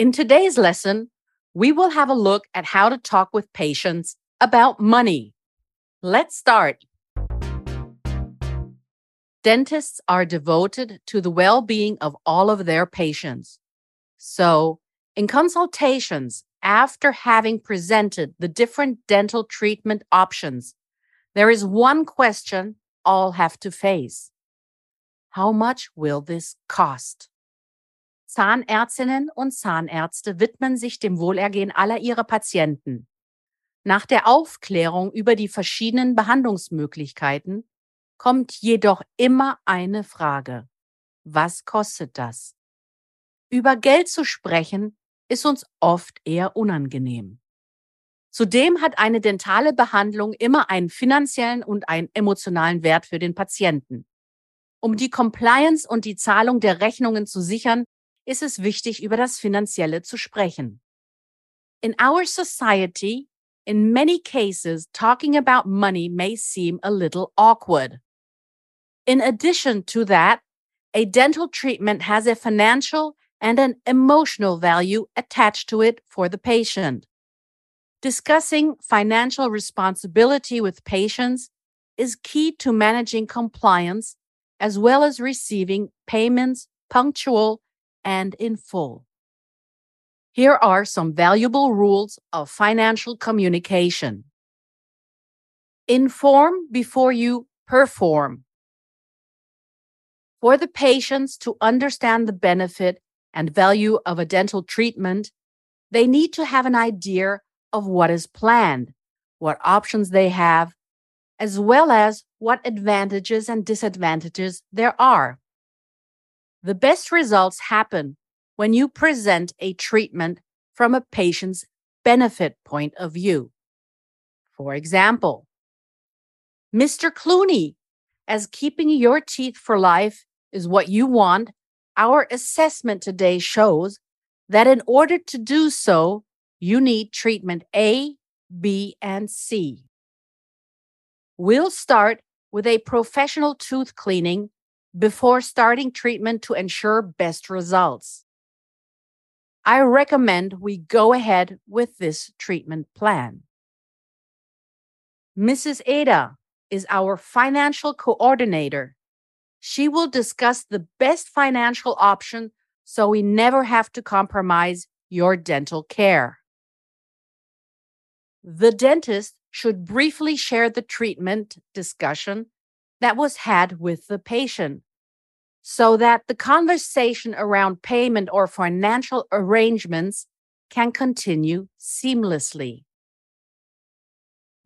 In today's lesson, we will have a look at how to talk with patients about money. Let's start. Dentists are devoted to the well being of all of their patients. So, in consultations, after having presented the different dental treatment options, there is one question all have to face How much will this cost? Zahnärztinnen und Zahnärzte widmen sich dem Wohlergehen aller ihrer Patienten. Nach der Aufklärung über die verschiedenen Behandlungsmöglichkeiten kommt jedoch immer eine Frage. Was kostet das? Über Geld zu sprechen ist uns oft eher unangenehm. Zudem hat eine dentale Behandlung immer einen finanziellen und einen emotionalen Wert für den Patienten. Um die Compliance und die Zahlung der Rechnungen zu sichern, ist es wichtig, über das Finanzielle zu sprechen. In our society, in many cases, talking about money may seem a little awkward. In addition to that, a dental treatment has a financial and an emotional value attached to it for the patient. Discussing financial responsibility with patients is key to managing compliance as well as receiving payments punctual and in full. Here are some valuable rules of financial communication. Inform before you perform. For the patients to understand the benefit and value of a dental treatment, they need to have an idea of what is planned, what options they have, as well as what advantages and disadvantages there are. The best results happen when you present a treatment from a patient's benefit point of view. For example, Mr. Clooney, as keeping your teeth for life is what you want, our assessment today shows that in order to do so, you need treatment A, B, and C. We'll start with a professional tooth cleaning before starting treatment to ensure best results. I recommend we go ahead with this treatment plan. Mrs. Ada is our financial coordinator. She will discuss the best financial option so we never have to compromise your dental care. The dentist should briefly share the treatment discussion that was had with the patient so that the conversation around payment or financial arrangements can continue seamlessly.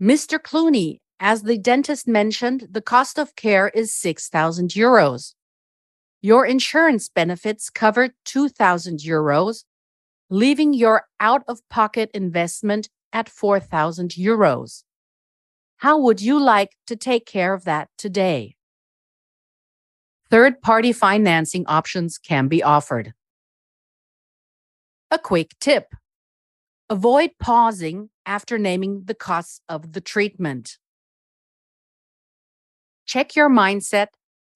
Mr. Clooney, as the dentist mentioned, the cost of care is 6,000 euros. Your insurance benefits cover 2,000 euros, leaving your out of pocket investment at 4,000 euros. How would you like to take care of that today? Third party financing options can be offered. A quick tip avoid pausing after naming the costs of the treatment. Check your mindset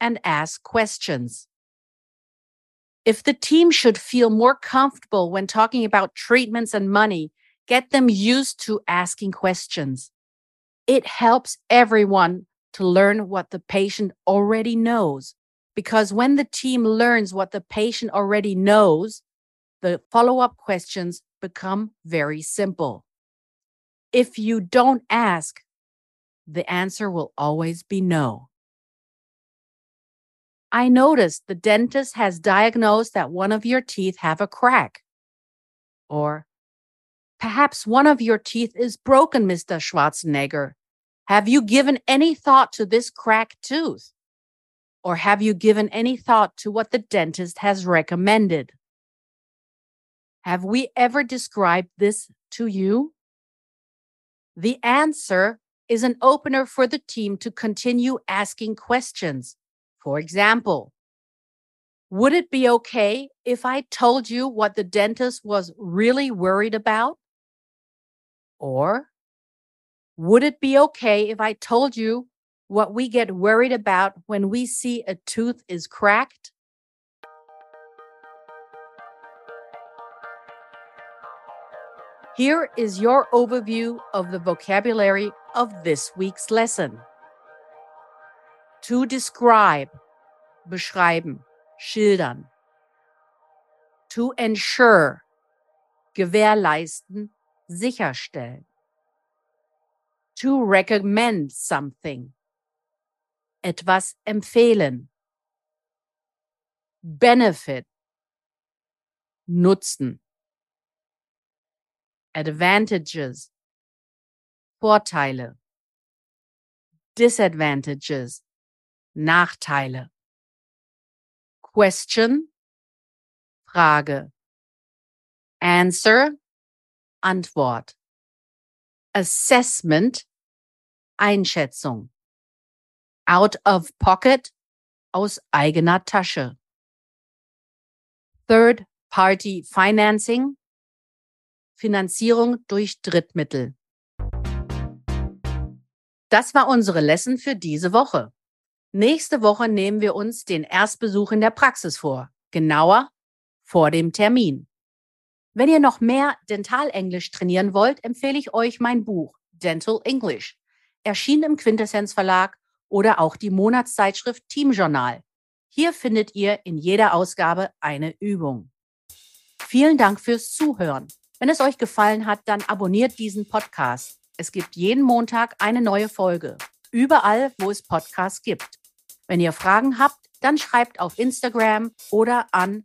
and ask questions. If the team should feel more comfortable when talking about treatments and money, get them used to asking questions it helps everyone to learn what the patient already knows. Because when the team learns what the patient already knows, the follow up questions become very simple. If you don't ask, the answer will always be no. I noticed the dentist has diagnosed that one of your teeth have a crack. Or perhaps one of your teeth is broken, Mr. Schwarzenegger. Have you given any thought to this cracked tooth? Or have you given any thought to what the dentist has recommended? Have we ever described this to you? The answer is an opener for the team to continue asking questions. For example, would it be okay if I told you what the dentist was really worried about? Or would it be okay if I told you what we get worried about when we see a tooth is cracked? Here is your overview of the vocabulary of this week's lesson. To describe, beschreiben, schildern. To ensure, gewährleisten, sicherstellen. To recommend something, etwas empfehlen. Benefit, Nutzen. Advantages, Vorteile. Disadvantages, Nachteile. Question, Frage. Answer, Antwort. Assessment, Einschätzung. Out of pocket, aus eigener Tasche. Third party financing, Finanzierung durch Drittmittel. Das war unsere Lesson für diese Woche. Nächste Woche nehmen wir uns den Erstbesuch in der Praxis vor. Genauer vor dem Termin. Wenn ihr noch mehr Dentalenglisch trainieren wollt, empfehle ich euch mein Buch Dental English, erschienen im Quintessenz Verlag oder auch die Monatszeitschrift Team Journal. Hier findet ihr in jeder Ausgabe eine Übung. Vielen Dank fürs Zuhören. Wenn es euch gefallen hat, dann abonniert diesen Podcast. Es gibt jeden Montag eine neue Folge. Überall, wo es Podcasts gibt. Wenn ihr Fragen habt, dann schreibt auf Instagram oder an